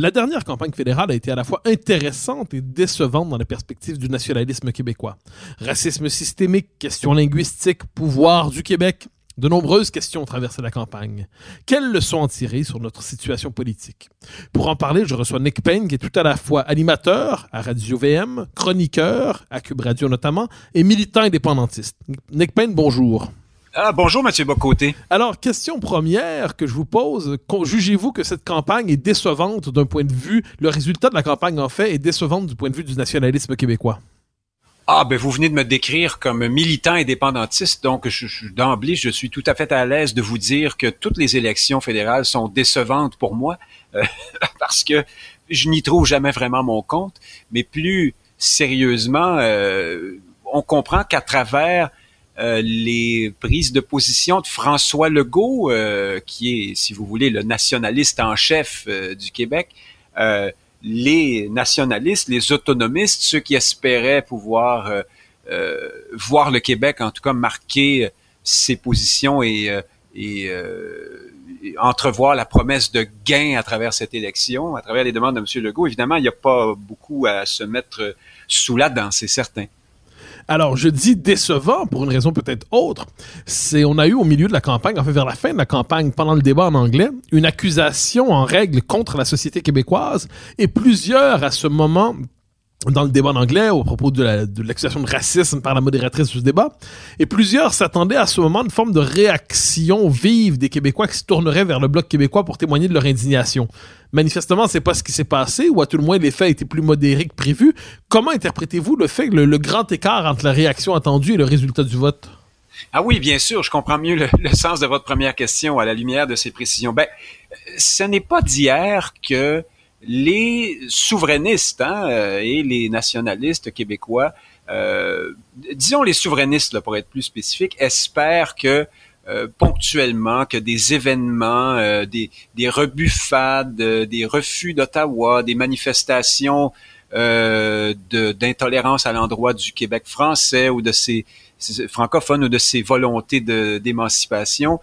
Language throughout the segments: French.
La dernière campagne fédérale a été à la fois intéressante et décevante dans la perspective du nationalisme québécois. Racisme systémique, questions linguistiques, pouvoir du Québec, de nombreuses questions ont traversé la campagne. Quelles leçons en tirer sur notre situation politique? Pour en parler, je reçois Nick Payne, qui est tout à la fois animateur à Radio VM, chroniqueur à Cube Radio notamment, et militant indépendantiste. Nick Payne, bonjour. Ah, bonjour, Mathieu Bocoté. Alors, question première que je vous pose. Jugez-vous que cette campagne est décevante d'un point de vue, le résultat de la campagne, en fait, est décevante du point de vue du nationalisme québécois? Ah, ben vous venez de me décrire comme militant indépendantiste, donc je, d'emblée, je suis tout à fait à l'aise de vous dire que toutes les élections fédérales sont décevantes pour moi, euh, parce que je n'y trouve jamais vraiment mon compte. Mais plus sérieusement, euh, on comprend qu'à travers euh, les prises de position de François Legault, euh, qui est, si vous voulez, le nationaliste en chef euh, du Québec, les nationalistes, les autonomistes, ceux qui espéraient pouvoir voir le Québec, en tout cas, marquer ses positions et, et entrevoir la promesse de gain à travers cette élection, à travers les demandes de M. Legault. Évidemment, il n'y a pas beaucoup à se mettre sous la dent, c'est certain. Alors, je dis décevant pour une raison peut-être autre. C'est, on a eu au milieu de la campagne, en fait, vers la fin de la campagne, pendant le débat en anglais, une accusation en règle contre la société québécoise et plusieurs, à ce moment, dans le débat en anglais au propos de l'accusation de, racisme par la modératrice du débat. Et plusieurs s'attendaient à ce moment une forme de réaction vive des Québécois qui se tourneraient vers le Bloc québécois pour témoigner de leur indignation. Manifestement, c'est pas ce qui s'est passé, ou à tout le moins, les faits étaient plus modérés que prévu. Comment interprétez-vous le fait que le, grand écart entre la réaction attendue et le résultat du vote? Ah oui, bien sûr, je comprends mieux le, le, sens de votre première question à la lumière de ces précisions. Ben, ce n'est pas d'hier que les souverainistes hein, euh, et les nationalistes québécois, euh, disons les souverainistes là, pour être plus spécifique, espèrent que euh, ponctuellement que des événements, des, des rebuffades, des refus d'Ottawa, des manifestations d'intolérance à l'endroit du Québec français ou de ses, francophones ou de ses volontés d'émancipation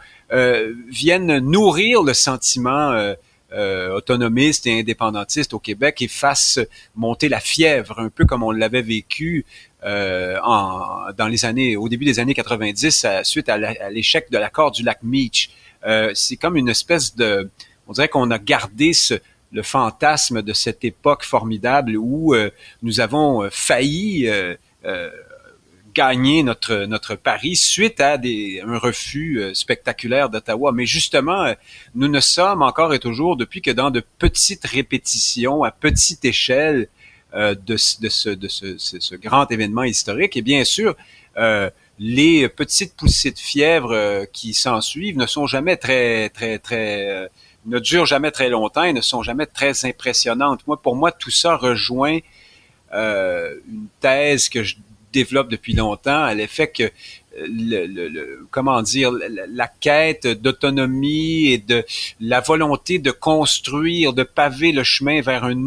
viennent nourrir le sentiment euh, autonomistes et indépendantistes au Québec et fassent monter la fièvre, un peu comme on l'avait vécu euh, en, dans les années, au début des années 90, à, suite à l'échec de l'accord du lac Meach. Euh, c'est comme une espèce de, on dirait qu'on a gardé ce, le fantasme de cette époque formidable où euh, nous avons euh, failli gagner notre notre pari suite à des, un refus euh, spectaculaire d'Ottawa. Mais justement, euh, nous ne sommes encore et toujours depuis que dans de petites répétitions à petite échelle euh, de, de, ce, de ce, ce, grand événement historique. Et bien sûr, les petites poussées de fièvre qui s'en suivent ne sont jamais très très très ne durent jamais très longtemps et ne sont jamais très impressionnantes. Moi, pour moi, tout ça rejoint une thèse que je développe depuis longtemps à l'effet que euh, le, comment dire la, quête d'autonomie et de la volonté de construire, de paver le chemin vers un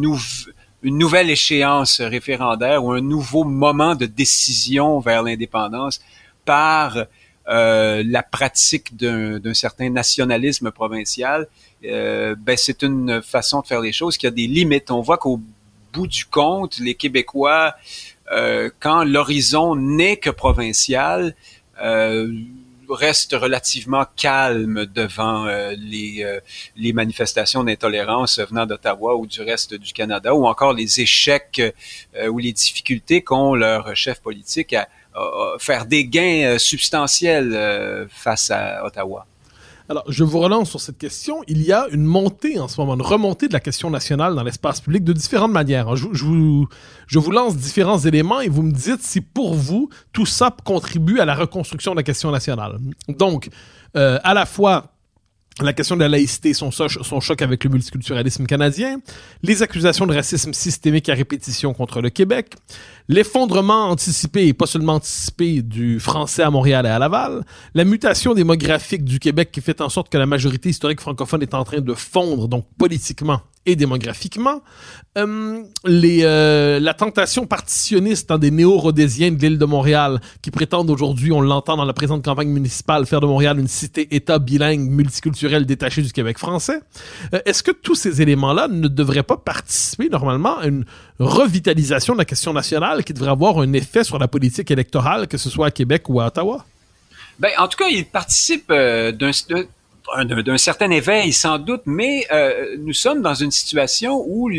une nouvelle échéance référendaire ou un nouveau moment de décision vers l'indépendance par euh, la pratique d'un certain nationalisme provincial, euh, ben c'est une façon de faire les choses qui a des limites. On voit qu'au bout du compte, les Québécois euh, quand l'horizon n'est que provincial, euh, reste relativement calme devant euh, les, les manifestations d'intolérance venant d'Ottawa ou du reste du Canada, ou encore les échecs ou les difficultés qu'ont leurs chefs politiques à, à, faire des gains substantiels face à Ottawa. Alors, je vous relance sur cette question. Il y a une montée en ce moment, une remontée de la question nationale dans l'espace public de différentes manières. Je, vous, je vous lance différents éléments et vous me dites si pour vous, tout ça contribue à la reconstruction de la question nationale. Donc, euh, à la fois la question de la laïcité, son, son choc avec le multiculturalisme canadien, les accusations de racisme systémique à répétition contre le Québec, l'effondrement anticipé et pas seulement anticipé du français à Montréal et à Laval, la mutation démographique du Québec qui fait en sorte que la majorité historique francophone est en train de fondre, donc politiquement et démographiquement, euh, euh, la tentation partitionniste des néo-rhodésiens de l'île de Montréal qui prétendent aujourd'hui, on l'entend dans la présente campagne municipale, faire de Montréal une cité-État bilingue multiculturelle détachée du Québec français. Euh, est-ce que tous ces éléments-là ne devraient pas participer normalement à une revitalisation de la question nationale? Qui devrait avoir un effet sur la politique électorale, que ce soit à Québec ou à Ottawa? Ben, en tout cas, ils participent d'un d'un certain éveil sans doute, mais euh, nous sommes dans une situation où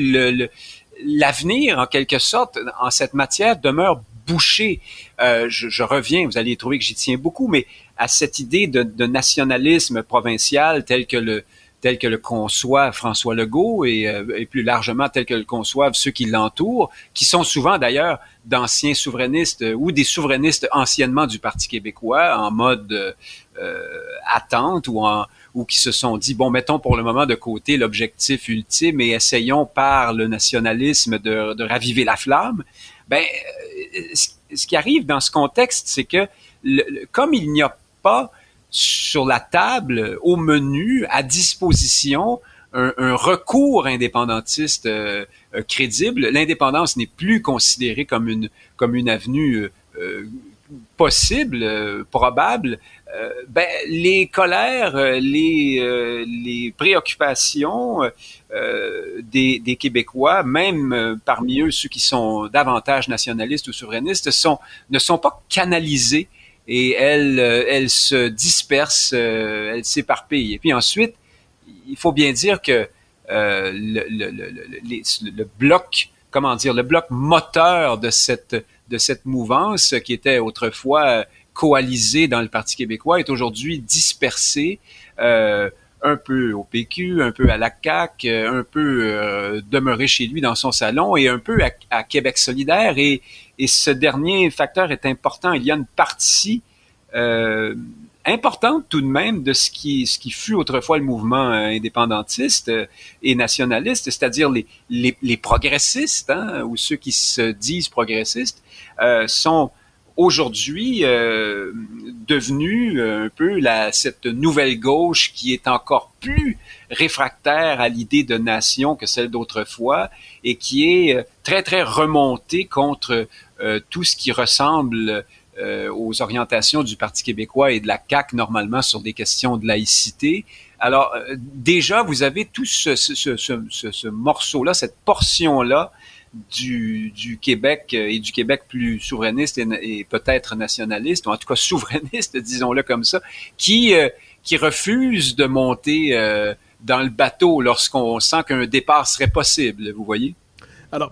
l'avenir, en quelque sorte, en cette matière demeure bouché. Euh, je, reviens, vous allez trouver que j'y tiens beaucoup, mais à cette idée de nationalisme provincial tel que le tel que le conçoit François Legault et, euh, et plus largement tel que le conçoivent ceux qui l'entourent, qui sont souvent d'ailleurs d'anciens souverainistes ou des souverainistes anciennement du Parti québécois en mode euh, attente ou en ou qui se sont dit bon mettons pour le moment de côté l'objectif ultime et essayons par le nationalisme de, de raviver la flamme. Ben euh, ce qui arrive dans ce contexte, c'est que comme il n'y a pas sur la table, au menu, à disposition, un, recours indépendantiste euh, euh, crédible. L'indépendance n'est plus considérée comme une comme une avenue euh, possible, probable. ben, les colères, les les préoccupations des, des Québécois, même parmi eux ceux qui sont davantage nationalistes ou souverainistes, sont ne sont pas canalisés et elle, euh, elle se disperse, euh, elle s'éparpille. Et puis ensuite, il faut bien dire que euh, le, le, le, le, bloc, comment dire, le bloc moteur de cette de cette mouvance qui était autrefois coalisée dans le Parti québécois est aujourd'hui dispersé. Euh, un peu au PQ, un peu à la CAQ, un peu euh, demeuré chez lui dans son salon et un peu à, Québec solidaire. Et, et, ce dernier facteur est important. Il y a une partie euh, importante tout de même de ce qui, ce qui fut autrefois le mouvement euh, indépendantiste euh, et nationaliste, c'est-à-dire les, les, les, progressistes, hein, ou ceux qui se disent progressistes, euh, sont aujourd'hui euh, devenu un peu la, cette nouvelle gauche qui est encore plus réfractaire à l'idée de nation que celle d'autrefois et qui est euh, très très remontée contre euh, tout ce qui ressemble euh, aux orientations du Parti québécois et de la CAC normalement sur des questions de laïcité. Alors déjà vous avez tout ce, ce, ce, ce morceau là, cette portion là du, du, Québec euh, et du Québec plus souverainiste et, peut-être nationaliste, ou en tout cas souverainiste, disons-le comme ça, qui, euh, qui refuse de monter euh, dans le bateau lorsqu'on sent qu'un départ serait possible, vous voyez? Alors,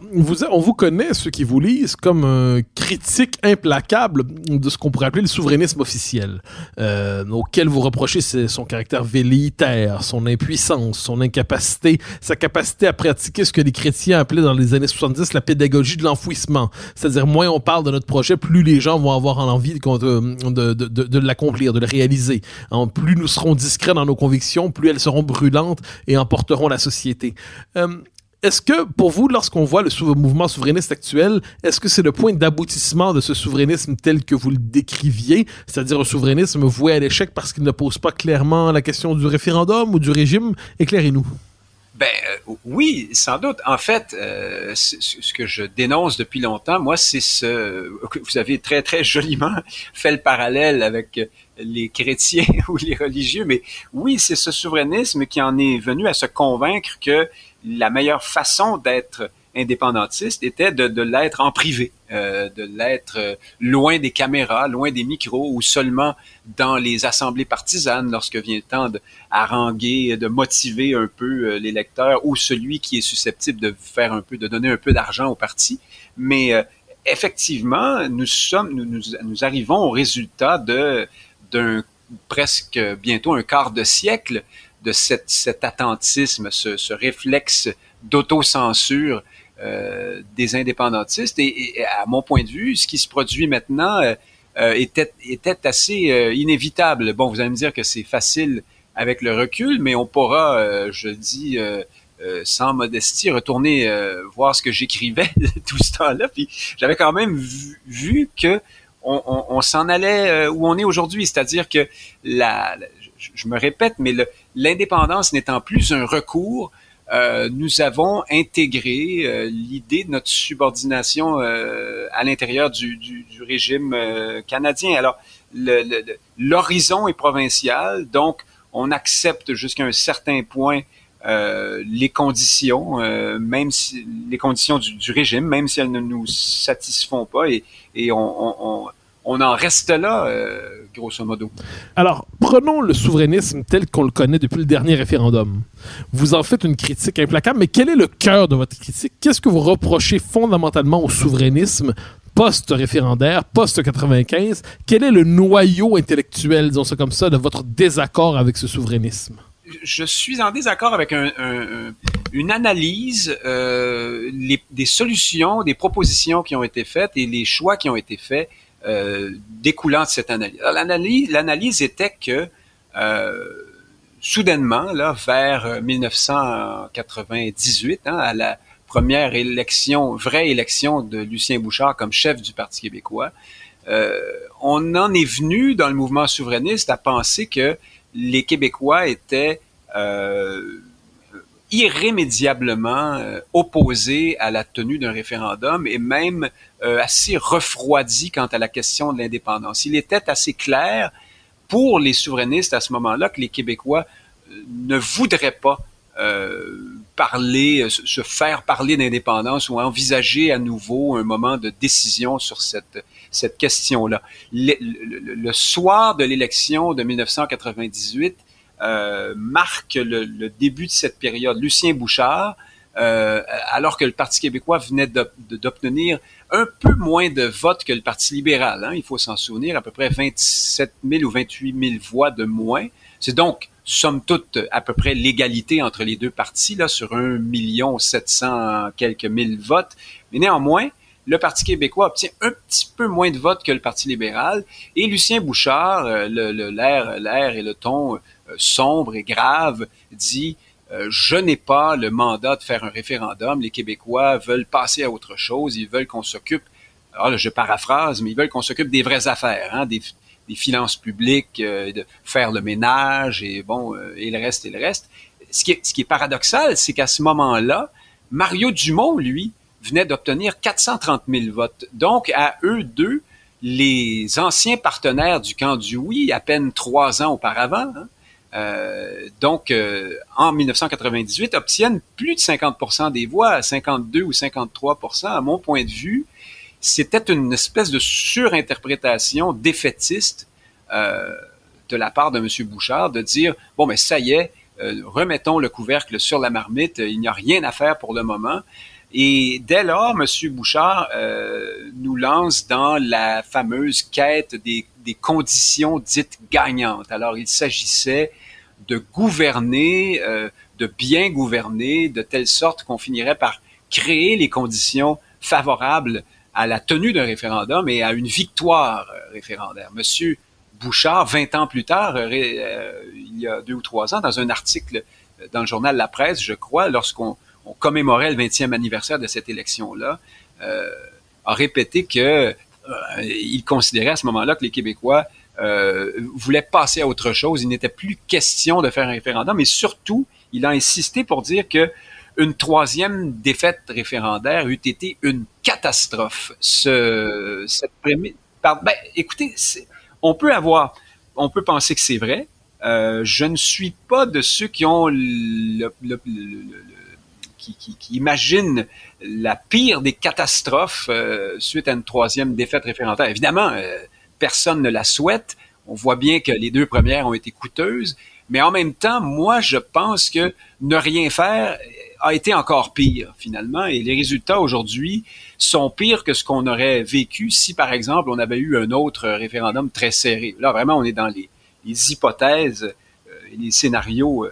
on vous connaît, ceux qui vous lisent, comme un critique implacable de ce qu'on pourrait appeler le souverainisme officiel, euh, auquel vous reprochez son caractère velléitaire, son impuissance, son incapacité, sa capacité à pratiquer ce que les chrétiens appelaient dans les années 70 la pédagogie de l'enfouissement. C'est-à-dire, moins on parle de notre projet, plus les gens vont avoir envie de, de l'accomplir, de le réaliser. En, plus nous serons discrets dans nos convictions, plus elles seront brûlantes et emporteront la société. Euh, est-ce que, pour vous, lorsqu'on voit le mouvement souverainiste actuel, est-ce que c'est le point d'aboutissement de ce souverainisme tel que vous le décriviez, c'est-à-dire un souverainisme voué à l'échec parce qu'il ne pose pas clairement la question du référendum ou du régime? Éclairez-nous. Ben euh, oui, sans doute. En fait, euh, ce que je dénonce depuis longtemps, moi, c'est ce que vous avez très très joliment fait le parallèle avec les chrétiens ou les religieux, mais oui, c'est ce souverainisme qui en est venu à se convaincre que la meilleure façon d'être indépendantiste était de, de l'être en privé, euh, de l'être euh, loin des caméras, loin des micros ou seulement dans les assemblées partisanes lorsque vient le temps de haranguer, de motiver un peu euh, les lecteurs ou celui qui est susceptible de faire un peu, de donner un peu d'argent au parti. Mais euh, effectivement, nous sommes, nous, nous, nous arrivons au résultat de d'un presque bientôt un quart de siècle de cet attentisme, ce, réflexe d'autocensure euh, des indépendantistes. Et, à mon point de vue, ce qui se produit maintenant euh, euh était, assez euh, inévitable. Bon, vous allez me dire que c'est facile avec le recul, mais on pourra, je dis sans modestie, retourner voir ce que j'écrivais tout ce temps-là. Puis j'avais quand même vu, que on, s'en allait où on est aujourd'hui, c'est-à-dire que la, je, me répète, mais l'indépendance n'étant plus un recours, euh, nous avons intégré euh, l'idée de notre subordination euh, à l'intérieur du, du, du, régime canadien. Alors, l'horizon est provincial, donc on accepte jusqu'à un certain point les conditions, même si les conditions du, du, régime, même si elles ne nous satisfont pas, et, et on, on, on en reste là, euh, grosso modo. Alors, prenons le souverainisme tel qu'on le connaît depuis le dernier référendum. Vous en faites une critique implacable, mais quel est le cœur de votre critique? Qu'est-ce que vous reprochez fondamentalement au souverainisme post-référendaire, post-95? Quel est le noyau intellectuel, disons ça comme ça, de votre désaccord avec ce souverainisme? je suis en désaccord avec une analyse euh, des solutions, des propositions qui ont été faites et les choix qui ont été faits euh, découlant de cette analyse. L'analyse, était que euh, soudainement, là, vers 1998, hein, à la première élection, vraie élection de Lucien Bouchard comme chef du Parti québécois, euh, on en est venu dans le mouvement souverainiste à penser que les Québécois étaient euh, irrémédiablement euh, opposé à la tenue d'un référendum et même euh, assez refroidi quant à la question de l'indépendance. Il était assez clair pour les souverainistes à ce moment-là que les Québécois euh, ne voudraient pas parler, se faire parler d'indépendance ou envisager à nouveau un moment de décision sur cette, cette question-là. Le, le, soir de l'élection de 1998, euh, marque le, début de cette période. Lucien Bouchard, euh, alors que le Parti québécois venait d'obtenir un peu moins de votes que le Parti libéral. Hein, il faut s'en souvenir, à peu près 27 000 ou 28 000 voix de moins. C'est donc, somme toute, à peu près l'égalité entre les deux partis, là, sur un million 700 quelques mille votes. Mais néanmoins, le Parti québécois obtient un petit peu moins de votes que le Parti libéral. Et Lucien Bouchard, euh, l'air, l'air et le ton sombre et grave, dit euh, je n'ai pas le mandat de faire un référendum. Les Québécois veulent passer à autre chose. Ils veulent qu'on s'occupe. Alors je paraphrase, mais ils veulent qu'on s'occupe des vraies affaires, hein, des, finances publiques, euh, de faire le ménage et bon et le reste et le reste. Ce qui est, ce qui est paradoxal, c'est qu'à ce moment-là, Mario Dumont, lui, venait d'obtenir 430 000 votes. Donc à eux deux, les anciens partenaires du camp du oui, à peine trois ans auparavant, hein, euh, donc, euh, en 1998, obtiennent plus de 50 des voix, 52 ou 53% à mon point de vue. C'était une espèce de surinterprétation défaitiste euh, de la part de M. Bouchard de dire, bon, mais ça y est, remettons le couvercle sur la marmite, il n'y a rien à faire pour le moment. Et dès lors, M. Bouchard nous lance dans la fameuse quête des des conditions dites gagnantes. Alors, il s'agissait de gouverner, euh, de bien gouverner, de telle sorte qu'on finirait par créer les conditions favorables à la tenue d'un référendum et à une victoire euh, référendaire. Monsieur Bouchard, 20 ans plus tard, euh, il y a deux ou trois ans, dans un article dans le journal La Presse, je crois, lorsqu'on commémorait le 20e anniversaire de cette élection-là, a répété que euh, il considérait à ce moment-là que les Québécois euh, voulaient passer à autre chose. Il n'était plus question de faire un référendum, mais surtout, il a insisté pour dire que une troisième défaite référendaire eût été une catastrophe. Ce, cette ben, écoutez, on peut avoir, on peut penser que c'est vrai. Euh, je ne suis pas de ceux qui ont le, qui, qui, imaginent la pire des catastrophes euh, suite à une troisième défaite référendtaire. Évidemment, euh, personne ne la souhaite. On voit bien que les deux premières ont été coûteuses, mais en même temps, moi, je pense que ne rien faire a été encore pire finalement, et les résultats aujourd'hui sont pires que ce qu'on aurait vécu si, par exemple, on avait eu un autre référendum très serré. Là, vraiment, on est dans les, hypothèses euh, les scénarios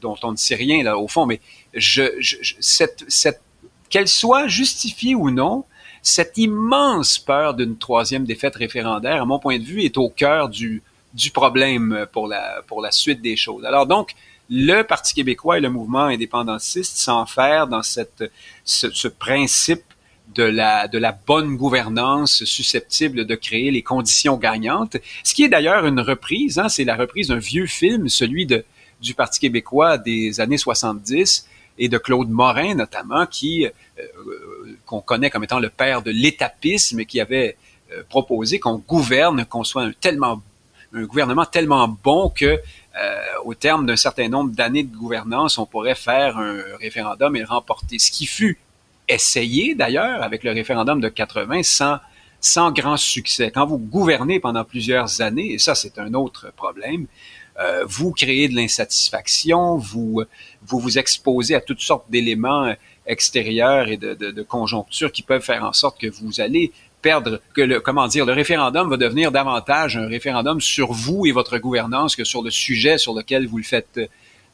dont on ne sait rien là au fond, mais je, je, cette, cette qu'elle soit justifiée ou non, cette immense peur d'une troisième défaite référendaire, à mon point de vue, est au cœur du, du problème pour la, pour la suite des choses. Alors donc, le Parti québécois et le mouvement indépendantiste s'enferment dans cette, ce, ce principe de la, de la bonne gouvernance susceptible de créer les conditions gagnantes. Ce qui est d'ailleurs une reprise, hein, c'est la reprise d'un vieux film, celui de, du Parti québécois des années 70 et de Claude Morin notamment, qui euh, qu'on connaît comme étant le père de l'étapisme, qui avait euh, proposé qu'on gouverne, qu'on soit un tellement un gouvernement tellement bon que euh, au terme d'un certain nombre d'années de gouvernance, on pourrait faire un référendum et remporter. Ce qui fut essayé d'ailleurs avec le référendum de 80 sans, sans grand succès. Quand vous gouvernez pendant plusieurs années, et ça c'est un autre problème, euh, vous créez de l'insatisfaction, vous, vous vous exposez à toutes sortes d'éléments extérieurs et de, de, de conjonctures qui peuvent faire en sorte que vous allez perdre, que le, comment dire, le référendum va devenir davantage un référendum sur vous et votre gouvernance que sur le sujet sur lequel vous le faites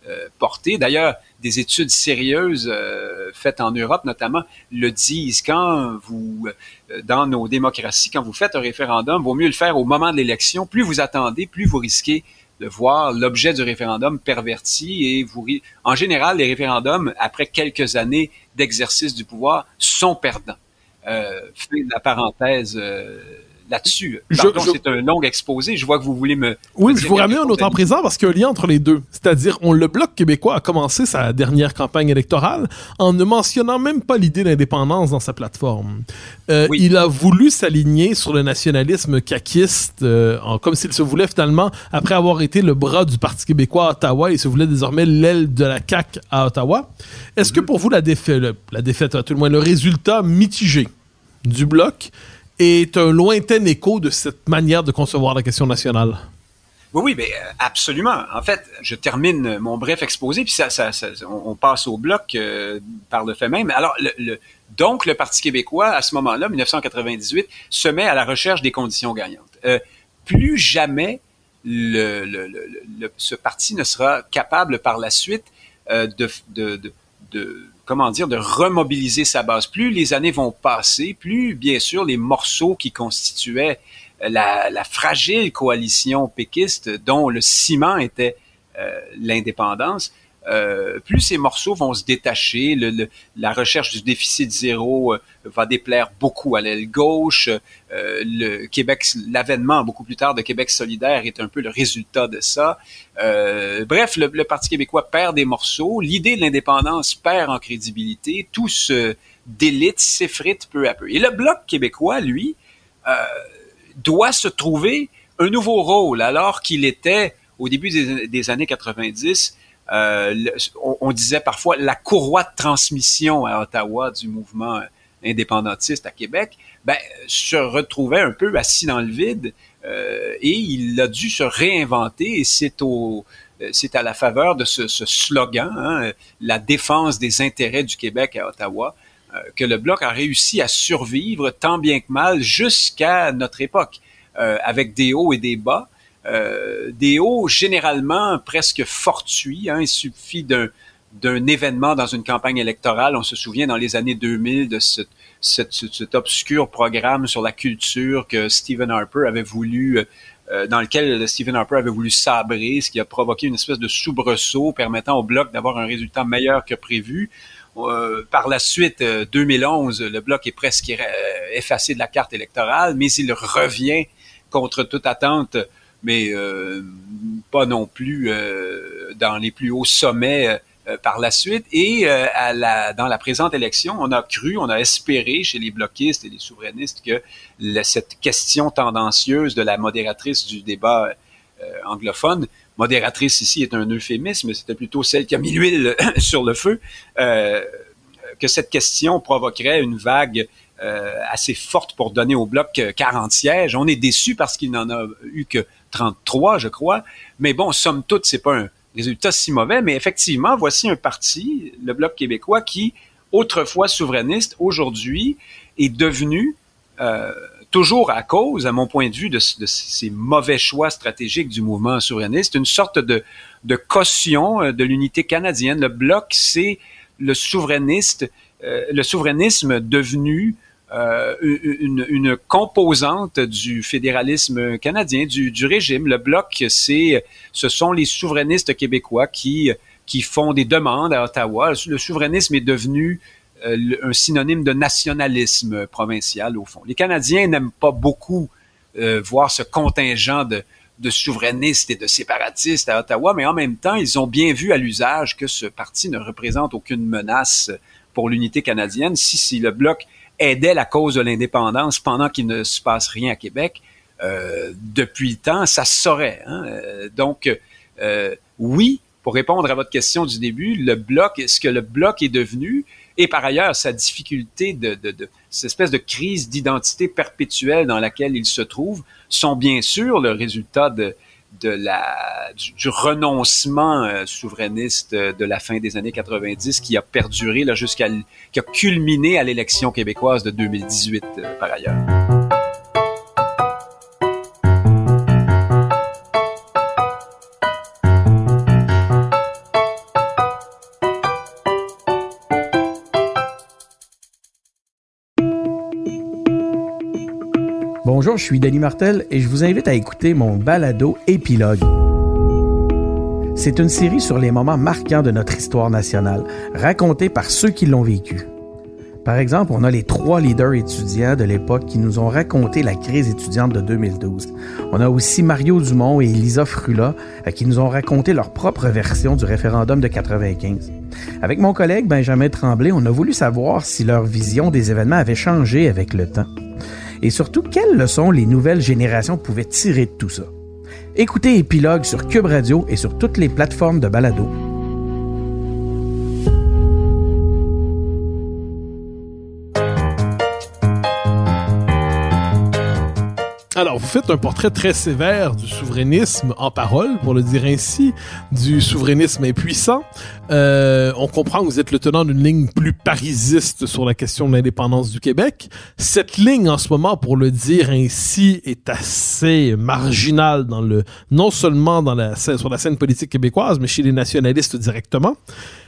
euh, porter. D'ailleurs, des études sérieuses euh, faites en Europe notamment le disent. Quand vous, euh, dans nos démocraties, quand vous faites un référendum, vaut mieux le faire au moment de l'élection. Plus vous attendez, plus vous risquez de voir l'objet du référendum perverti et vous, en général, les référendums, après quelques années d'exercice du pouvoir, sont perdants. Euh, la parenthèse euh, là-dessus. Pardon, c'est un long exposé. Je vois que vous voulez me... Oui, je vous ramène un autre en présent parce qu'il y a un lien entre les deux. C'est-à-dire, on, le Bloc québécois a commencé sa dernière campagne électorale en ne mentionnant même pas l'idée d'indépendance dans sa plateforme. Euh, Il a voulu s'aligner sur le nationalisme caquiste, euh, comme s'il se voulait finalement, après avoir été le bras du Parti québécois à Ottawa, il se voulait désormais l'aile de la CAQ à Ottawa. Est-ce que mhm. pour vous, la défaite, la défaite, à tout le moins, le résultat mitigé du Bloc? Est un lointain écho de cette manière de concevoir la question nationale. Oui, oui, mais euh, absolument. En fait, je termine mon bref exposé, puis ça, on, passe au bloc euh, par le fait même. Alors, donc, le Parti québécois, à ce moment-là, 1998, se met à la recherche des conditions gagnantes. Euh, plus jamais ce parti ne sera capable par la suite de comment dire, de remobiliser sa base. Plus les années vont passer, plus, bien sûr, les morceaux qui constituaient la, la fragile coalition péquiste, dont le ciment était euh, l'indépendance, euh, plus ces morceaux vont se détacher, le, la recherche du déficit zéro euh, va déplaire beaucoup à l'aile gauche. Euh, le Québec, l'avènement beaucoup plus tard de Québec solidaire est un peu le résultat de ça. bref, le, Parti québécois perd des morceaux, l'idée de l'indépendance perd en crédibilité, tout se délite, s'effrite peu à peu. Et le Bloc québécois, lui, doit se trouver un nouveau rôle alors qu'il était au début des années 90 euh, on, disait parfois la courroie de transmission à Ottawa du mouvement indépendantiste à Québec, ben, se retrouvait un peu assis dans le vide euh, et il a dû se réinventer et c'est au c'est à la faveur de ce, slogan, hein, la défense des intérêts du Québec à Ottawa, euh, que le bloc a réussi à survivre tant bien que mal jusqu'à notre époque, avec des hauts et des bas. Euh, des hauts généralement presque fortuits. Hein. Il suffit d'un événement dans une campagne électorale. On se souvient dans les années 2000 de ce, cet obscur programme sur la culture que Stephen Harper avait voulu, euh, dans lequel Stephen Harper avait voulu sabrer, ce qui a provoqué une espèce de soubresaut permettant au bloc d'avoir un résultat meilleur que prévu. Euh, par la suite, 2011, le bloc est presque effacé de la carte électorale, mais il revient contre toute attente mais euh, pas non plus euh, dans les plus hauts sommets euh, par la suite. Et à la, dans la présente élection, on a cru, on a espéré chez les bloquistes et les souverainistes que cette question tendancieuse de la modératrice du débat anglophone, modératrice ici est un euphémisme, c'était plutôt celle qui a mis l'huile sur le feu, que cette question provoquerait une vague assez forte pour donner au bloc 40 sièges. On est déçu parce qu'il n'en a eu que 33, je crois. Mais bon, somme toute, c'est pas un résultat si mauvais. Mais effectivement, voici un parti, le Bloc québécois, qui, autrefois souverainiste, aujourd'hui est devenu, euh, toujours à cause, à mon point de vue, de, ces mauvais choix stratégiques du mouvement souverainiste, une sorte de, caution euh, de l'unité canadienne. Le Bloc, c'est le souverainiste, euh, le souverainisme devenu euh, une, composante du fédéralisme canadien, du, régime. Le bloc, c'est, ce sont les souverainistes québécois qui font des demandes à Ottawa. Le souverainisme est devenu euh, un synonyme de nationalisme provincial au fond. Les Canadiens n'aiment pas beaucoup euh, voir ce contingent de souverainistes et de séparatistes à Ottawa, mais en même temps, ils ont bien vu à l'usage que ce parti ne représente aucune menace pour l'unité canadienne. Si, si le bloc aidait la cause de l'indépendance pendant qu'il ne se passe rien à Québec, euh, depuis le temps, ça se saurait. Hein? Euh, donc, euh, oui, pour répondre à votre question du début, le bloc, ce que le bloc est devenu, et par ailleurs sa difficulté de, cette espèce de crise d'identité perpétuelle dans laquelle il se trouve, sont bien sûr le résultat de, de la, du, renoncement euh, souverainiste euh, de la fin des années 90 qui a perduré là, jusqu'à, qui a culminé à l'élection québécoise de 2018 euh, par ailleurs. Je suis Denis Martel et je vous invite à écouter mon balado Épilogue. C'est une série sur les moments marquants de notre histoire nationale, racontés par ceux qui l'ont vécu. Par exemple, on a les trois leaders étudiants de l'époque qui nous ont raconté la crise étudiante de 2012. On a aussi Mario Dumont et Elisa Frula euh, qui nous ont raconté leur propre version du référendum de 95. Avec mon collègue Benjamin Tremblay, on a voulu savoir si leur vision des événements avait changé avec le temps et surtout quelles leçons les nouvelles générations pouvaient tirer de tout ça? Écoutez Épilogue sur Cube Radio et sur toutes les plateformes de balado. Alors, vous faites un portrait très sévère du souverainisme en parole, pour le dire ainsi, du souverainisme impuissant. Euh, on comprend que vous êtes le tenant d'une ligne plus parisiste sur la question de l'indépendance du Québec. Cette ligne, en ce moment, pour le dire ainsi, est assez marginale dans le, non seulement dans la, sur la scène politique québécoise, mais chez les nationalistes directement.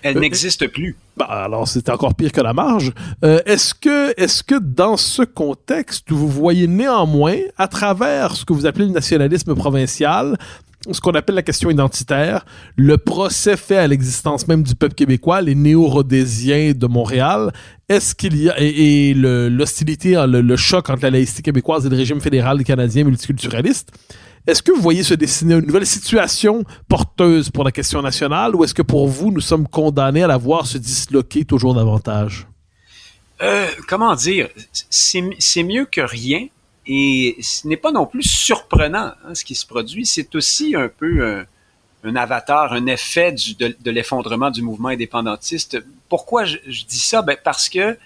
Elle euh, n'existe plus. Bah, alors, c'est encore pire que la marge. Euh, est-ce que, est-ce que dans ce contexte, vous voyez néanmoins, à travers ce que vous appelez le nationalisme provincial, ce qu'on appelle la question identitaire, le procès fait à l'existence même du peuple québécois, les néo-rhodésiens de Montréal, est-ce qu'il y a, et, l'hostilité, le, le, choc entre la laïcité québécoise et le régime fédéral canadien multiculturaliste, est-ce que vous voyez se dessiner une nouvelle situation porteuse pour la question nationale ou est-ce que pour vous, nous sommes condamnés à la voir se disloquer toujours davantage? Euh, comment dire? C'est mieux que rien et ce n'est pas non plus surprenant hein, ce qui se produit. C'est aussi un peu un, avatar, un effet de, l'effondrement du mouvement indépendantiste. Pourquoi je, dis ça? Ben parce que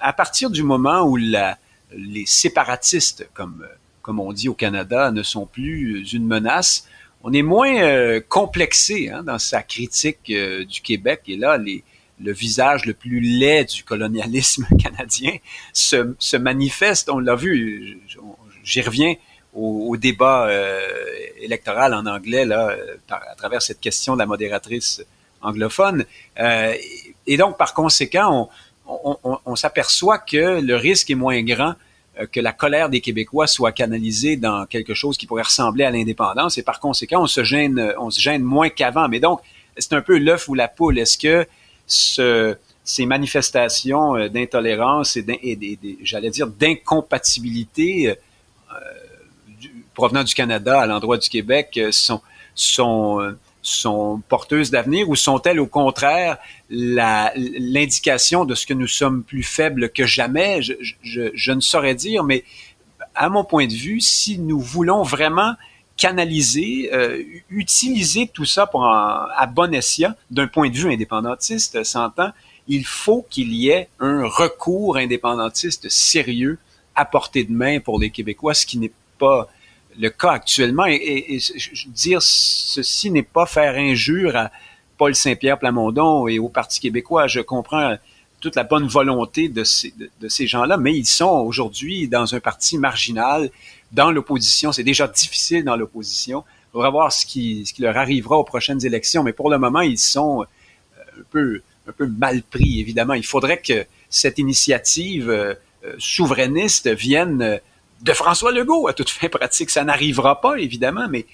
à partir du moment où les séparatistes, comme comme on dit au Canada, ne sont plus une menace. On est moins euh, complexé hein, dans sa critique euh, du Québec. Et là, le visage le plus laid du colonialisme canadien se, se manifeste. On l'a vu, j'y reviens au, débat euh, électoral en anglais là, à travers cette question de la modératrice anglophone. et donc, par conséquent, on, on, on s'aperçoit que le risque est moins grand euh, que la colère des Québécois soit canalisée dans quelque chose qui pourrait ressembler à l'indépendance et par conséquent, on se gêne, euh, on se gêne moins qu'avant. Mais donc, c'est un peu l'œuf ou la poule. Est-ce que ce, ces manifestations euh, d'intolérance et, j'allais dire d'incompatibilité provenant du Canada à l'endroit du Québec sont, sont sont porteuses d'avenir ou sont-elles au contraire l'indication de ce que nous sommes plus faibles que jamais? Je, ne saurais dire, mais à mon point de vue, si nous voulons vraiment canaliser, euh, utiliser tout ça pour à bon escient, d'un point de vue indépendantiste, s'entend, il faut qu'il y ait un recours indépendantiste sérieux à portée de main pour les Québécois, ce qui n'est pas le cas actuellement. Et, dire ceci n'est pas faire injure à Paul Saint-Pierre Plamondon et au Parti québécois. Je comprends toute la bonne volonté de ces, de, ces gens-là, mais ils sont aujourd'hui dans un parti marginal, dans l'opposition. C'est déjà difficile dans l'opposition. Il faudra voir ce qui, ce qui leur arrivera aux prochaines élections, mais pour le moment, ils sont euh, un peu, un peu mal pris, évidemment. Il faudrait que cette initiative euh, souverainistes viennent de François Legault à toute fin pratique. Ça n'arrivera pas, évidemment, mais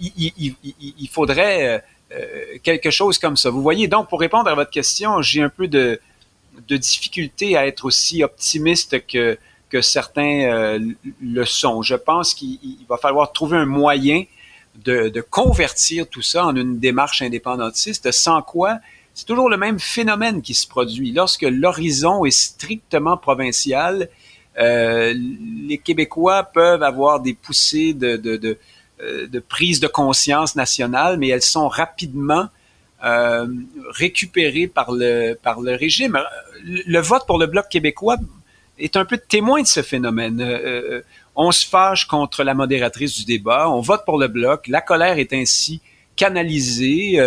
il, faudrait quelque chose comme ça. Vous voyez, donc, pour répondre à votre question, j'ai un peu de, de difficulté à être aussi optimiste que, que certains le sont. Je pense qu'il va falloir trouver un moyen de, de, convertir tout ça en une démarche indépendantiste, sans quoi c'est toujours le même phénomène qui se produit. Lorsque l'horizon est strictement provincial, euh, les Québécois peuvent avoir des poussées de, de, de, euh, de, prise de conscience nationale, mais elles sont rapidement euh, récupérées par le, par le régime. Le vote pour le Bloc québécois est un peu témoin de ce phénomène. Euh, on se fâche contre la modératrice du débat, on vote pour le bloc, la colère est ainsi canalisée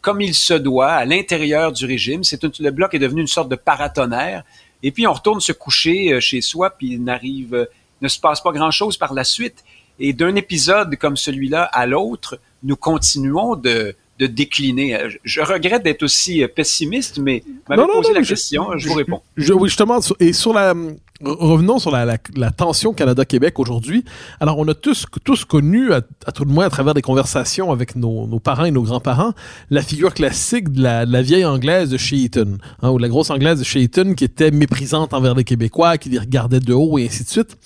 comme il se doit à l'intérieur du régime. Le bloc est devenu une sorte de paratonnerre. Et puis on retourne se coucher euh, chez soi, puis il n'arrive, euh, ne se passe pas grand-chose par la suite. Et d'un épisode comme celui-là à l'autre, nous continuons de, de décliner. Je regrette d'être aussi pessimiste, mais m'avez posé la question, je, vous réponds. Je, oui, justement, et sur la, revenons sur la, la, la tension Canada-Québec aujourd'hui. Alors, on a tous, tous connu, à, tout le moins à travers des conversations avec nos, nos parents et nos grands-parents, la figure classique de la, la vieille anglaise de Eton, hein, ou la grosse anglaise de Eton qui était méprisante envers les Québécois, qui les regardait de haut et ainsi de suite.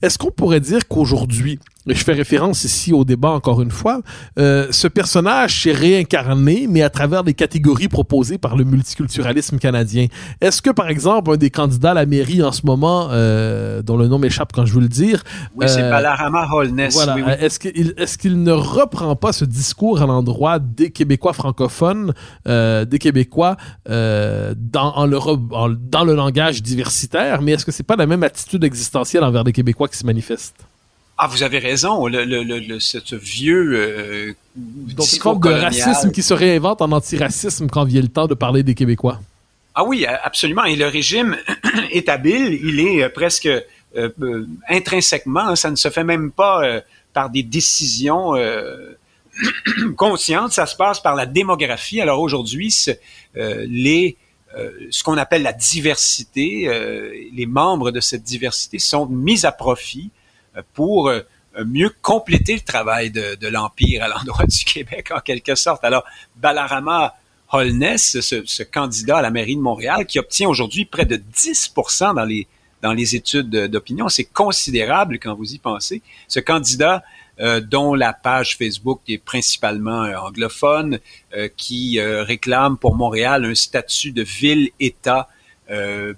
Est-ce qu'on pourrait dire qu'aujourd'hui, je fais référence ici au débat encore une fois, euh, ce personnage s'est réincarné, mais à travers des catégories proposées par le multiculturalisme canadien? Est-ce que, par exemple, un des candidats à la mairie en ce moment, euh, dont le nom m'échappe quand je veux le dire... Oui, c'est euh, Balarama Holness. Voilà. Est-ce qu'il est ne reprend pas ce discours à l'endroit des Québécois francophones, euh, des Québécois dans, en le, dans le langage diversitaire, mais est-ce que c'est pas la même attitude existentielle envers les Québécois qui se manifeste? Ah, vous avez raison. Le, le, le, ce vieux euh, Donc, une forme de racisme qui se réinvente en antiracisme quand vient le temps de parler des Québécois. Ah oui, absolument. Et le régime est habile. Il est euh, presque euh, euh, intrinsèquement. Ça ne se fait même pas par des décisions conscientes. Ça se passe par la démographie. Alors aujourd'hui, les ce qu'on appelle la diversité, les membres de cette diversité sont mis à profit pour euh, mieux compléter le travail de, de l'Empire à l'endroit du Québec, en quelque sorte. Alors, Balarama Holness, ce, ce, candidat à la mairie de Montréal, qui obtient aujourd'hui près de 10% dans les, dans les études d'opinion, c'est considérable quand vous y pensez. Ce candidat euh, dont la page Facebook est principalement euh, anglophone, qui réclame pour Montréal un statut de ville-État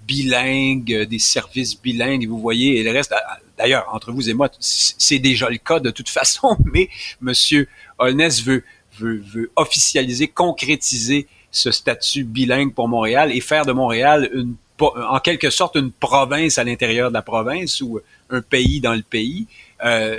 bilingue, des services bilingues, et vous voyez, et le reste, D'ailleurs, entre vous et moi, c'est déjà le cas de toute façon, mais Monsieur Holness veut, veut, veut officialiser, concrétiser ce statut bilingue pour Montréal et faire de Montréal une, en quelque sorte une province à l'intérieur de la province ou un pays dans le pays. Euh,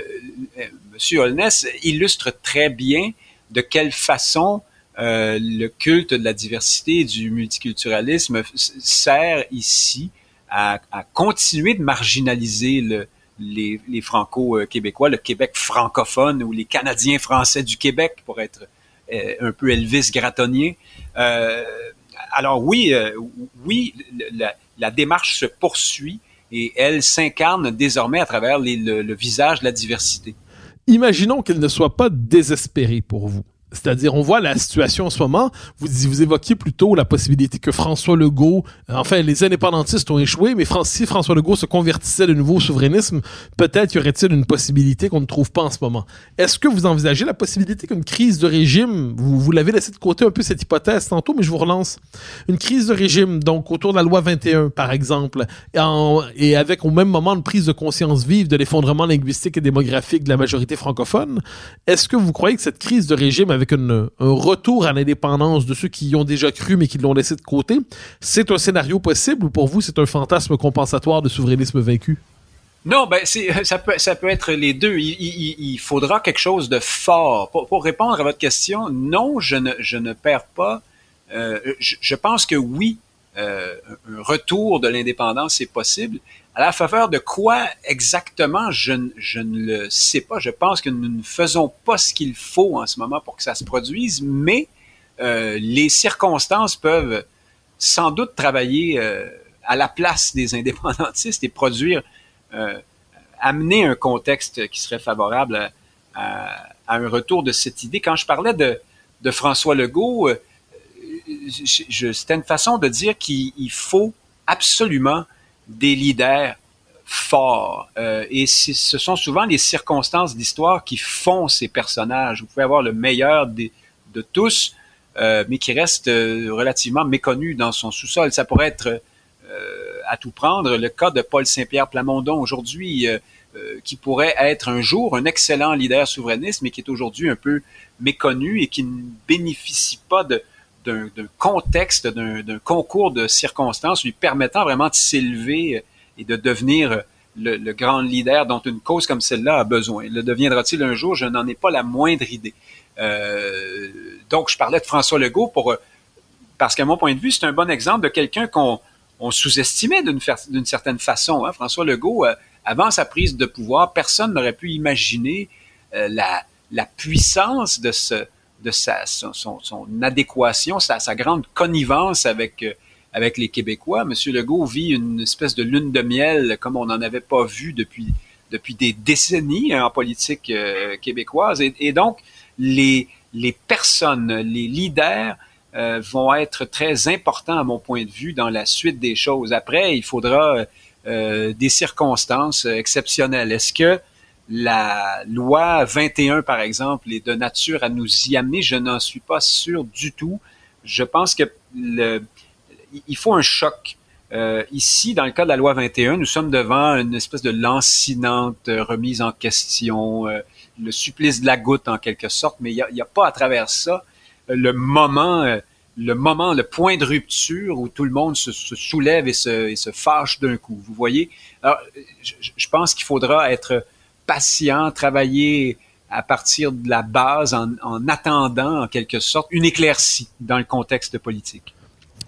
Monsieur Holness illustre très bien de quelle façon euh, le culte de la diversité et du multiculturalisme sert ici à, à continuer de marginaliser le, les, les Franco-Québécois, le Québec francophone ou les Canadiens français du Québec pour être euh, un peu Elvis gratonnier. Euh, alors oui, euh, oui, la, la, démarche se poursuit et elle s'incarne désormais à travers le, le visage de la diversité. Imaginons qu'elle ne soit pas désespérée pour vous. C'est-à-dire, on voit la situation en ce moment. Vous, vous évoquiez plutôt la possibilité que François Legault, euh, enfin, les indépendantistes ont échoué, mais si François Legault se convertissait de nouveau au souverainisme, peut-être y aurait-il une possibilité qu'on ne trouve pas en ce moment. Est-ce que vous envisagez la possibilité qu'une crise de régime, vous, l'avez laissé de côté un peu cette hypothèse tantôt, mais je vous relance. Une crise de régime, donc autour de la loi 21, par exemple, et avec au même moment une prise de conscience vive de l'effondrement linguistique et démographique de la majorité francophone, est-ce que vous croyez que cette crise de régime avec un retour à l'indépendance de ceux qui y ont déjà cru mais qui l'ont laissé de côté, c'est un scénario possible ou pour vous c'est un fantasme compensatoire de souverainisme vaincu? Non, ben c'est ça peut ça peut être les deux. Il, faudra quelque chose de fort pour, répondre à votre question. Non, je ne je ne perds pas. Euh, je, pense que oui, euh, un retour de l'indépendance est possible. À la faveur de quoi exactement, je, je, ne le sais pas. Je pense que nous ne faisons pas ce qu'il faut en ce moment pour que ça se produise, mais euh, les circonstances peuvent sans doute travailler euh, à la place des indépendantistes et produire, euh, amener un contexte qui serait favorable à, un retour de cette idée. Quand je parlais de, de François Legault, euh, c'était une façon de dire qu'il faut absolument des leaders forts. Euh, et ce sont souvent les circonstances d'histoire qui font ces personnages. Vous pouvez avoir le meilleur des, de tous, euh, mais qui reste euh, relativement méconnu dans son sous-sol. Ça pourrait être euh, à tout prendre le cas de Paul Saint-Pierre Plamondon aujourd'hui, euh, qui pourrait être un jour un excellent leader souverainiste, mais qui est aujourd'hui un peu méconnu et qui ne bénéficie pas de, d'un contexte, d'un concours de circonstances lui permettant vraiment de s'élever et de devenir le, le, grand leader dont une cause comme celle-là a besoin. Le deviendra-t-il un jour? Je n'en ai pas la moindre idée. Euh, donc, je parlais de François Legault parce qu'à mon point de vue, c'est un bon exemple de quelqu'un qu'on on sous-estimait d'une certaine façon. Hein. François Legault, euh, avant sa prise de pouvoir, personne n'aurait pu imaginer euh, la puissance de ce de son, adéquation, sa, grande connivence avec euh, avec les Québécois. Monsieur Legault vit une espèce de lune de miel comme on n'en avait pas vu depuis depuis des décennies hein, en politique euh, québécoise. Et, donc les les personnes, les leaders euh, vont être très importants à mon point de vue dans la suite des choses. Après, il faudra des circonstances exceptionnelles. Est-ce que la loi 21, par exemple, est de nature à nous y amener? Je n'en suis pas sûr du tout. Je pense que le, il faut un choc. Euh, ici, dans le cas de la loi 21, nous sommes devant une espèce de lancinante remise en question, euh, le supplice de la goutte en quelque sorte, mais il n'y a, pas à travers ça le moment, euh, le moment, le point de rupture où tout le monde se, soulève et se, fâche d'un coup. Vous voyez? Alors, je pense qu'il faudra être patient, travailler à partir de la base en, en, attendant en quelque sorte une éclaircie dans le contexte politique.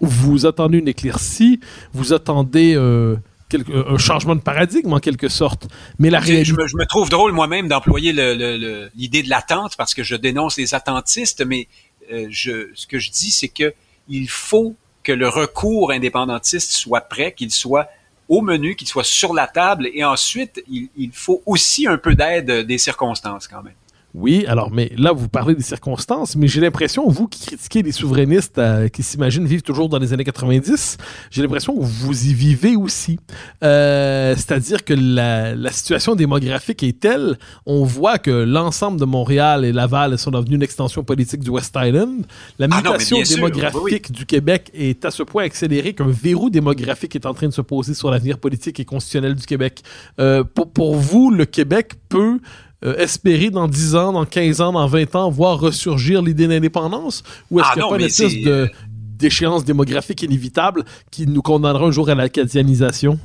Vous attendez une éclaircie, vous attendez euh, quelque, un changement de paradigme en quelque sorte, mais la réalité... Je me, je me trouve drôle moi-même d'employer l'idée de l'attente parce que je dénonce les attentistes, mais euh, je, ce que je dis c'est que il faut que le recours indépendantiste soit prêt, qu'il soit au menu, qu'il soit sur la table, et ensuite, il, il faut aussi un peu d'aide des circonstances quand même. Oui, alors, mais là, vous parlez des circonstances, mais j'ai l'impression, vous qui critiquez les souverainistes euh, qui s'imaginent vivre toujours dans les années 90, j'ai l'impression que vous y vivez aussi. Euh, C'est-à-dire que la, la, situation démographique est telle, on voit que l'ensemble de Montréal et Laval sont devenus une extension politique du West Island. La mutation ah non, démographique oui, oui. du Québec est à ce point accélérée qu'un verrou démographique est en train de se poser sur l'avenir politique et constitutionnel du Québec. Euh, pour, pour vous, le Québec peut euh, espérer dans 10 ans, dans 15 ans, dans 20 ans, voir ressurgir l'idée d'indépendance? Ou est-ce ah qu'il n'y a pas une espèce de, d'échéance démographique inévitable qui nous condamnera un jour à l'acadianisation?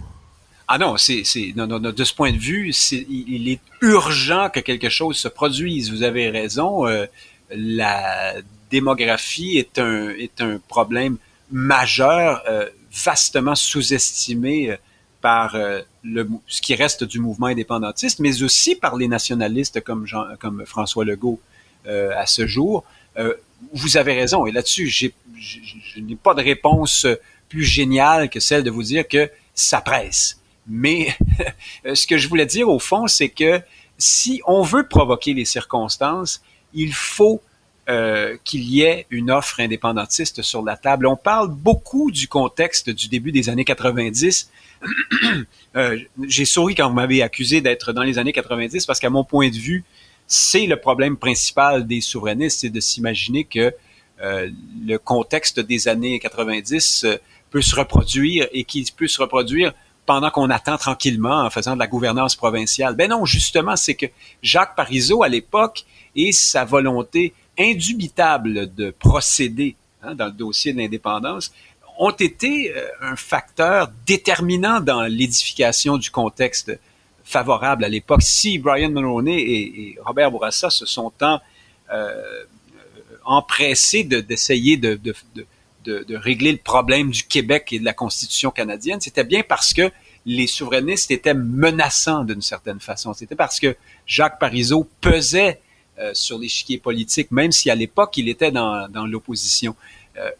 Ah non, c'est, c'est non, non, de ce point de vue, c'est, il est urgent que quelque chose se produise. Vous avez raison. Euh, la démographie est un, est un problème majeur, euh, vastement sous-estimé euh, par euh, le, ce qui reste du mouvement indépendantiste, mais aussi par les nationalistes comme, comme François Legault euh, à ce jour. Euh, vous avez raison, et là-dessus, je n'ai pas de réponse plus géniale que celle de vous dire que ça presse. Mais ce que je voulais dire au fond, c'est que si on veut provoquer les circonstances, il faut euh, qu'il y ait une offre indépendantiste sur la table. On parle beaucoup du contexte du début des années 90. euh, J'ai souri quand vous m'avez accusé d'être dans les années 90 parce qu'à mon point de vue, c'est le problème principal des souverainistes, c'est de s'imaginer que euh, le contexte des années 90 euh, peut se reproduire et qu'il peut se reproduire pendant qu'on attend tranquillement en faisant de la gouvernance provinciale. Ben non, justement, c'est que Jacques Parizeau, à l'époque, et sa volonté indubitable de procéder hein, dans le dossier de l'indépendance ont été euh, un facteur déterminant dans l'édification du contexte favorable à l'époque. Si Brian Mulroney et, et, Robert Bourassa se sont tant euh, empressés d'essayer de, de, de, de, régler le problème du Québec et de la Constitution canadienne, c'était bien parce que les souverainistes étaient menaçants d'une certaine façon. C'était parce que Jacques Parizeau pesait euh, sur l'échiquier politique, même si à l'époque il était dans, dans l'opposition. Euh, euh,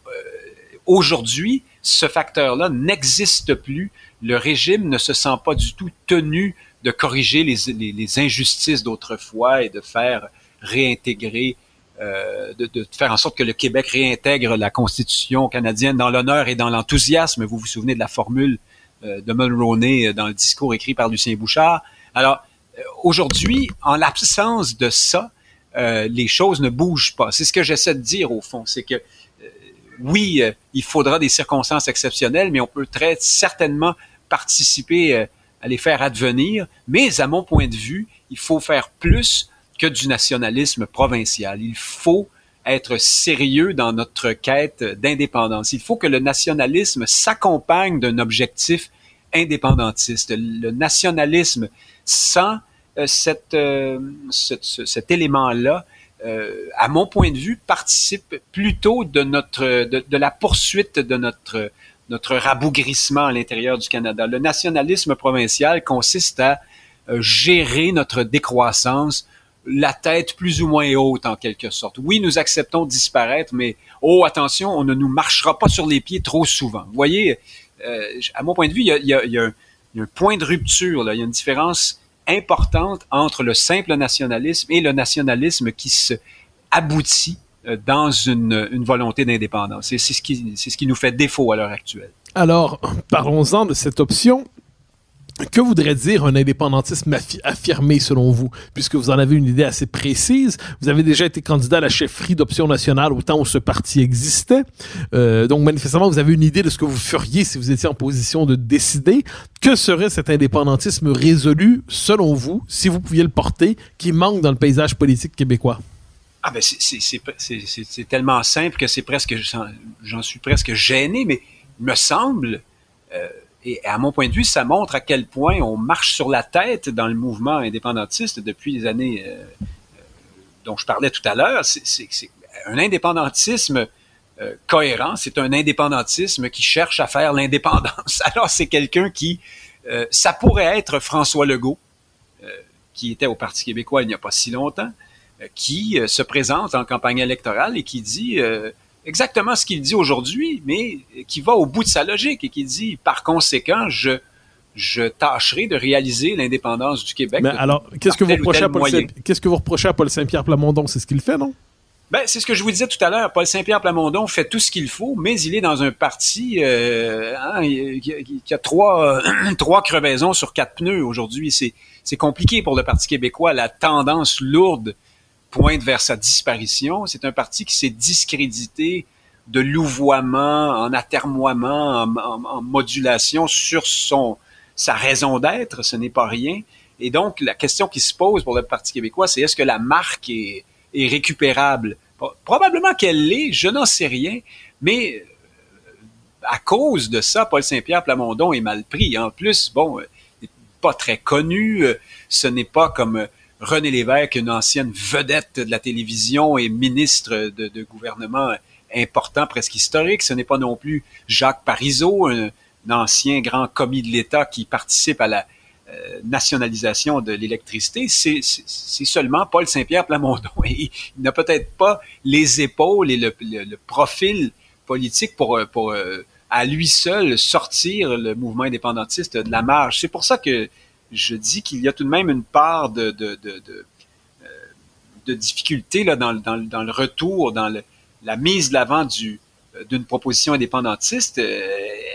Aujourd'hui, ce facteur-là n'existe plus. Le régime ne se sent pas du tout tenu de corriger les, les, les injustices d'autrefois et de faire réintégrer, euh, de, de, faire en sorte que le Québec réintègre la Constitution canadienne dans l'honneur et dans l'enthousiasme. Vous vous souvenez de la formule euh, de Mulroney dans le discours écrit par Lucien Bouchard. Alors, euh, aujourd'hui, en l'absence de ça, euh, les choses ne bougent pas. C'est ce que j'essaie de dire au fond, c'est que oui, il faudra des circonstances exceptionnelles, mais on peut très certainement participer à les faire advenir. Mais à mon point de vue, il faut faire plus que du nationalisme provincial. Il faut être sérieux dans notre quête d'indépendance. Il faut que le nationalisme s'accompagne d'un objectif indépendantiste. Le nationalisme sans euh, cette, euh, cet élément-là, euh, à mon point de vue, participe plutôt de notre de, de la poursuite de notre notre rabougrissement à l'intérieur du Canada. Le nationalisme provincial consiste à gérer notre décroissance la tête plus ou moins haute en quelque sorte. Oui, nous acceptons disparaître, mais oh attention, on ne nous marchera pas sur les pieds trop souvent. Vous voyez, euh, à mon point de vue, il y a, il y a, il y a, un, point de rupture. Là. Il y a une différence importante entre le simple nationalisme et le nationalisme qui se aboutit euh, dans une, volonté d'indépendance. C'est ce c'est ce qui nous fait défaut à l'heure actuelle. Alors, parlons-en de cette option que voudrait dire un indépendantisme affirmé selon vous, puisque vous en avez une idée assez précise. Vous avez déjà été candidat à la chefferie d'option nationale au temps où ce parti existait. Euh, donc manifestement, vous avez une idée de ce que vous feriez si vous étiez en position de décider. Que serait cet indépendantisme résolu selon vous, si vous pouviez le porter, qui manque dans le paysage politique québécois? Ah ben c'est tellement simple que c'est presque, j'en suis presque gêné, mais il me semble... Euh, et à mon point de vue, ça montre à quel point on marche sur la tête dans le mouvement indépendantiste depuis les années euh, euh, dont je parlais tout à l'heure. C'est un indépendantisme euh, cohérent, c'est un indépendantisme qui cherche à faire l'indépendance. Alors c'est quelqu'un qui, ça pourrait être François Legault, qui était au Parti québécois il n'y a pas si longtemps, qui se présente en campagne électorale et qui dit exactement ce qu'il dit aujourd'hui, mais qui va au bout de sa logique et qui dit, par conséquent, je, je tâcherai de réaliser l'indépendance du Québec. Mais alors, qu'est-ce que, vous reprochez à Paul qu'est-ce que vous reprochez à Paul Saint-Pierre Plamondon? C'est ce qu'il fait, non? Ben, c'est ce que je vous disais tout à l'heure. Paul Saint-Pierre Plamondon fait tout ce qu'il faut, mais il est dans un parti euh, hein, qui, a, trois, trois crevaisons sur quatre pneus aujourd'hui. C'est, c'est compliqué pour le Parti québécois. La tendance lourde pointe vers sa disparition. C'est un parti qui s'est discrédité de louvoiement, en atermoiement, en, modulation sur son sa raison d'être. Ce n'est pas rien. Et donc, la question qui se pose pour le Parti québécois, c'est est-ce que la marque est, est récupérable? Probablement qu'elle l'est, je n'en sais rien, mais euh, à cause de ça, Paul Saint-Pierre Plamondon est mal pris. En plus, bon, euh, pas très connu, euh, ce n'est pas comme René Lévesque, une ancienne vedette de la télévision et ministre de, gouvernement important, presque historique. Ce n'est pas non plus Jacques Parizeau, un, ancien grand commis de l'État qui participe à la euh, nationalisation de l'électricité. C'est seulement Paul Saint-Pierre Plamondon. Et il n'a peut-être pas les épaules et le, profil politique pour, pour euh, à lui seul sortir le mouvement indépendantiste de la marge. C'est pour ça que je dis qu'il y a tout de même une part de, de, de, de, euh, de difficulté là, dans, dans, dans, le retour, dans le, la mise de l'avant du, euh, d'une proposition indépendantiste. Euh,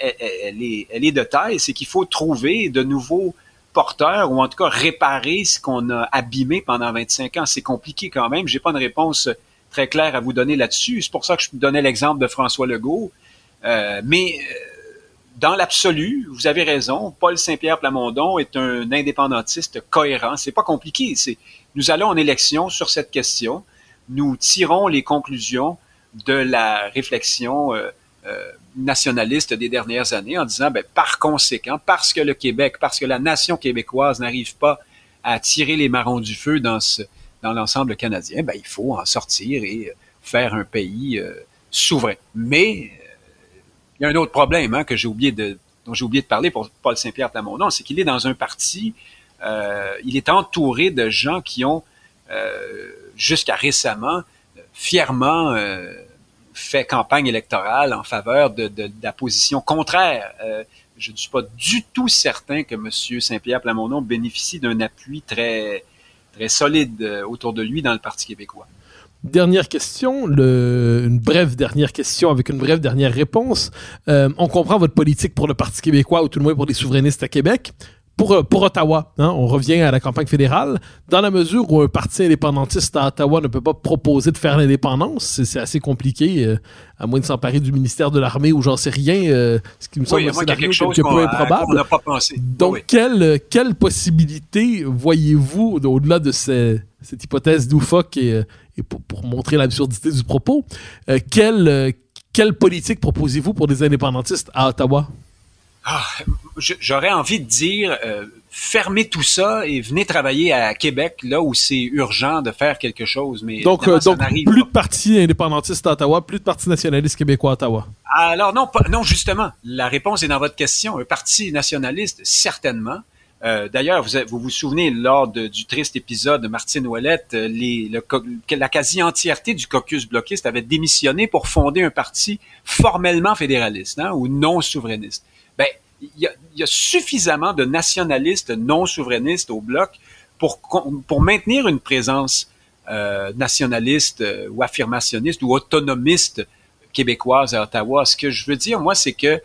elle, est, elle est de taille. C'est qu'il faut trouver de nouveaux porteurs ou en tout cas réparer ce qu'on a abîmé pendant 25 ans. C'est compliqué quand même. J'ai pas une réponse très claire à vous donner là-dessus. C'est pour ça que je donnais l'exemple de François Legault. Euh, mais dans l'absolu, vous avez raison, Paul Saint-Pierre Plamondon est un indépendantiste cohérent. C'est pas compliqué. C'est, nous allons en élection sur cette question. Nous tirons les conclusions de la réflexion euh, euh, nationaliste des dernières années en disant, ben, par conséquent, parce que le Québec, parce que la nation québécoise n'arrive pas à tirer les marrons du feu dans ce, dans l'ensemble canadien, ben, il faut en sortir et faire un pays euh, souverain. Mais il y a un autre problème hein, que j'ai oublié de, dont j'ai oublié de parler pour Paul Saint-Pierre Plamondon, c'est qu'il est dans un parti, euh, il est entouré de gens qui ont, euh, jusqu'à récemment, fièrement euh, fait campagne électorale en faveur de, de, la position contraire. Euh, je ne suis pas du tout certain que M. Saint-Pierre Plamondon bénéficie d'un appui très, très solide euh, autour de lui dans le Parti québécois. Dernière question, le, une brève dernière question avec une brève dernière réponse. Euh, on comprend votre politique pour le Parti québécois ou tout le moins pour les souverainistes à Québec. Pour, euh, pour Ottawa, hein, on revient à la campagne fédérale, dans la mesure où un parti indépendantiste à Ottawa ne peut pas proposer de faire l'indépendance, c'est assez compliqué, euh, à moins de s'emparer du ministère de l'Armée ou j'en sais rien, euh, ce qui me semble oui, quelque, chose quelque peu improbable. pas pensé. Donc, quelle, quelle possibilité voyez-vous, au-delà de ces, cette hypothèse d'Oufoque et, et pour, pour, montrer l'absurdité du propos, quelle, quelle politique proposez-vous pour des indépendantistes à Ottawa? Ah, j'aurais envie de dire, euh, fermez tout ça et venez travailler à Québec, là où c'est urgent de faire quelque chose. Mais donc, euh, donc plus de partis indépendantistes à Ottawa, plus de partis nationalistes québécois à Ottawa. Alors non, non justement, la réponse est dans votre question. Un parti nationaliste, certainement. Euh, D'ailleurs, vous, vous, souvenez lors du triste épisode de Martine Ouellette, euh, la quasi-entièreté du caucus bloquiste avait démissionné pour fonder un parti formellement fédéraliste hein, ou non souverainiste ben, il y a, suffisamment de nationalistes non souverainistes au bloc pour, maintenir une présence euh, nationaliste ou affirmationniste ou autonomiste québécoise à Ottawa. Ce que je veux dire, moi, c'est que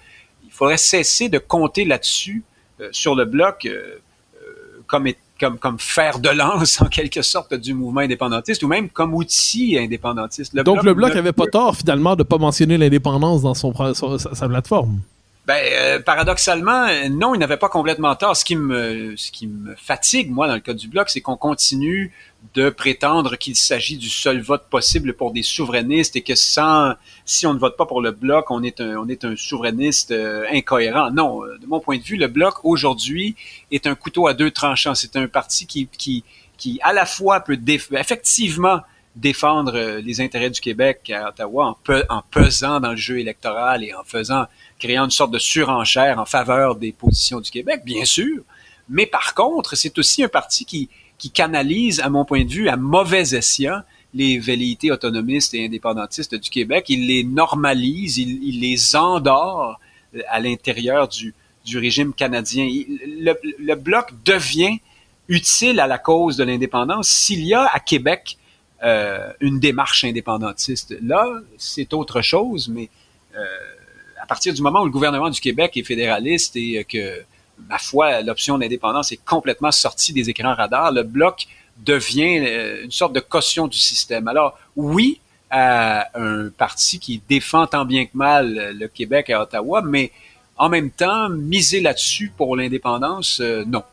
il faudrait cesser de compter là-dessus sur le bloc euh, euh, comme comme, comme fer de lance en quelque sorte du mouvement indépendantiste ou même comme outil indépendantiste. Le Donc bloc, le bloc n'avait pas tort finalement de ne pas mentionner l'indépendance dans son, sa, sa plateforme. Ben, euh, paradoxalement, non, il n'avait pas complètement tort. Ce qui me, ce qui me fatigue, moi, dans le cas du bloc, c'est qu'on continue de prétendre qu'il s'agit du seul vote possible pour des souverainistes et que sans, si on ne vote pas pour le bloc, on est un, on est un souverainiste euh, incohérent. Non, euh, de mon point de vue, le bloc aujourd'hui est un couteau à deux tranchants. C'est un parti qui, qui, qui à la fois peut effectivement défendre les intérêts du Québec à Ottawa en, en pesant dans le jeu électoral et en faisant créant une sorte de surenchère en faveur des positions du Québec, bien sûr. Mais par contre, c'est aussi un parti qui, qui canalise, à mon point de vue, à mauvais escient, les velléités autonomistes et indépendantistes du Québec. Il les normalise, il, il les endort à l'intérieur du, du régime canadien. Le, le, bloc devient utile à la cause de l'indépendance s'il y a à Québec euh, une démarche indépendantiste. Là, c'est autre chose, mais euh, à partir du moment où le gouvernement du Québec est fédéraliste et que, ma foi, l'option d'indépendance est complètement sortie des écrans radars, le bloc devient euh, une sorte de caution du système. Alors, oui, à un parti qui défend tant bien que mal le Québec à Ottawa, mais en même temps, miser là-dessus pour l'indépendance, euh, non.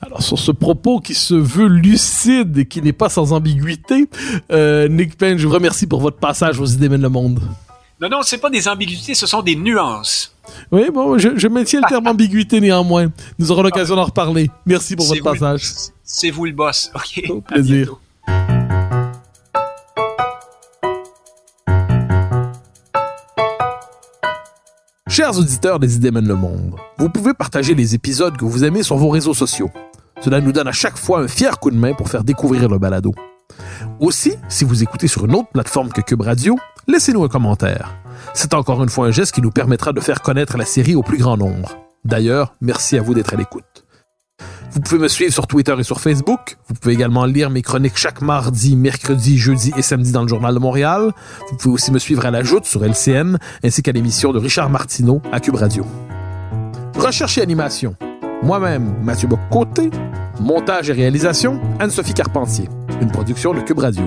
Alors sur ce propos qui se veut lucide et qui n'est pas sans ambiguïté, euh, Nick Payne, je vous remercie pour votre passage aux idées mènent le monde. Non, non, c'est pas des ambiguïtés, ce sont des nuances. Oui, bon, je, je maintiens le terme ambiguïté néanmoins. Nous aurons l'occasion d'en reparler. Merci pour votre passage. C'est vous le boss. OK. Au plaisir. Chers auditeurs des Idées mènent le monde, vous pouvez partager les épisodes que vous aimez sur vos réseaux sociaux. Cela nous donne à chaque fois un fier coup de main pour faire découvrir le balado. Aussi, si vous écoutez sur une autre plateforme que Cube Radio, laissez-nous un commentaire. C'est encore une fois un geste qui nous permettra de faire connaître la série au plus grand nombre. D'ailleurs, merci à vous d'être à l'écoute. Vous pouvez me suivre sur Twitter et sur Facebook. Vous pouvez également lire mes chroniques chaque mardi, mercredi, jeudi et samedi dans le Journal de Montréal. Vous pouvez aussi me suivre à la Joute sur LCN, ainsi qu'à l'émission de Richard Martineau à Cube Radio. Recherche et animation. Moi-même, Mathieu Bock-Côté. Montage et réalisation, Anne-Sophie Carpentier. Une production de Cube Radio.